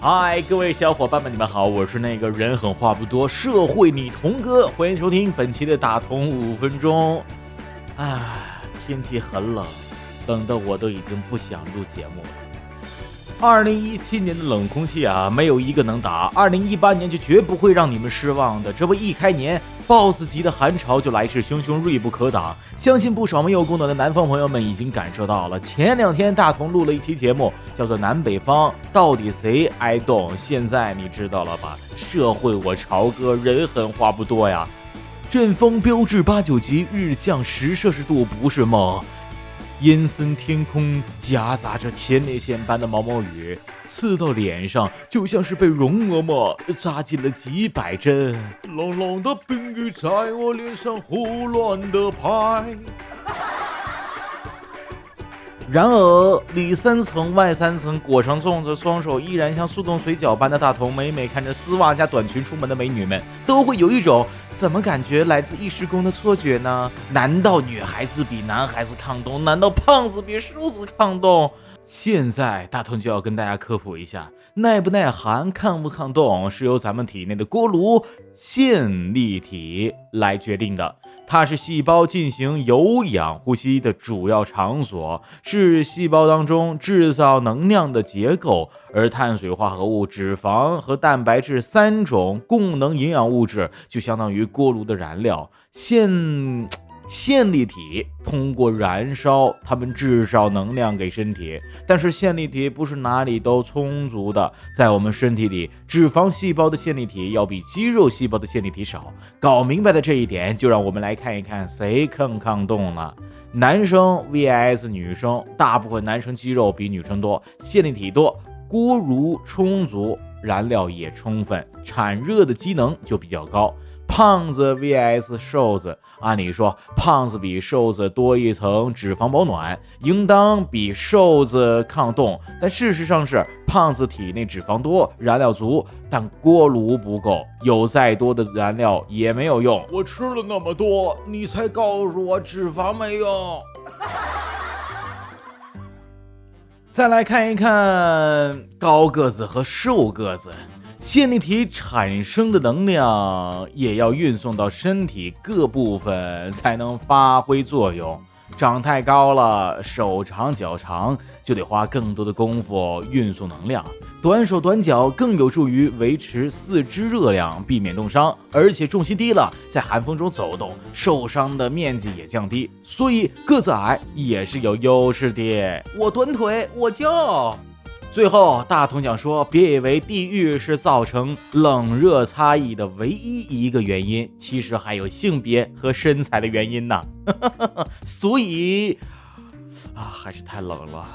嗨，各位小伙伴们，你们好，我是那个人狠话不多、社会女童哥，欢迎收听本期的打同五分钟。啊，天气很冷，冷的我都已经不想录节目了。二零一七年的冷空气啊，没有一个能打；二零一八年就绝不会让你们失望的。这不一开年，boss 级的寒潮就来势汹汹，锐不可挡。相信不少没有供暖的南方朋友们已经感受到了。前两天大同录了一期节目，叫做《南北方到底谁挨冻》，现在你知道了吧？社会我朝哥人狠话不多呀，阵风标志八九级，日降十摄氏度不是梦。阴森天空夹杂着天内线般的毛毛雨，刺到脸上，就像是被容嬷嬷扎进了几百针。冷冷的冰雨在我脸上胡乱的拍。然而，里三层外三层裹上粽子，双手依然像速冻水饺般的大同，每每看着丝袜加短裙出门的美女们，都会有一种怎么感觉来自异时空的错觉呢？难道女孩子比男孩子抗冻？难道胖子比瘦子抗冻？现在大同就要跟大家科普一下，耐不耐寒、抗不抗冻，是由咱们体内的锅炉线粒体来决定的。它是细胞进行有氧呼吸的主要场所，是细胞当中制造能量的结构，而碳水化合物、脂肪和蛋白质三种供能营养物质就相当于锅炉的燃料。现线粒体通过燃烧，它们制造能量给身体，但是线粒体不是哪里都充足的，在我们身体里，脂肪细胞的线粒体要比肌肉细胞的线粒体少。搞明白了这一点，就让我们来看一看谁更抗冻了。男生 vs 女生，大部分男生肌肉比女生多，线粒体多，锅炉充足，燃料也充分，产热的机能就比较高。胖子 vs 瘦子，按理说胖子比瘦子多一层脂肪保暖，应当比瘦子抗冻。但事实上是，胖子体内脂肪多，燃料足，但锅炉不够，有再多的燃料也没有用。我吃了那么多，你才告诉我脂肪没用。再来看一看高个子和瘦个子。线粒体产生的能量也要运送到身体各部分才能发挥作用。长太高了，手长脚长，就得花更多的功夫运送能量。短手短脚更有助于维持四肢热量，避免冻伤。而且重心低了，在寒风中走动，受伤的面积也降低。所以个子矮也是有优势的。我短腿，我骄傲。最后，大同想说，别以为地域是造成冷热差异的唯一一个原因，其实还有性别和身材的原因呢。所以，啊，还是太冷了。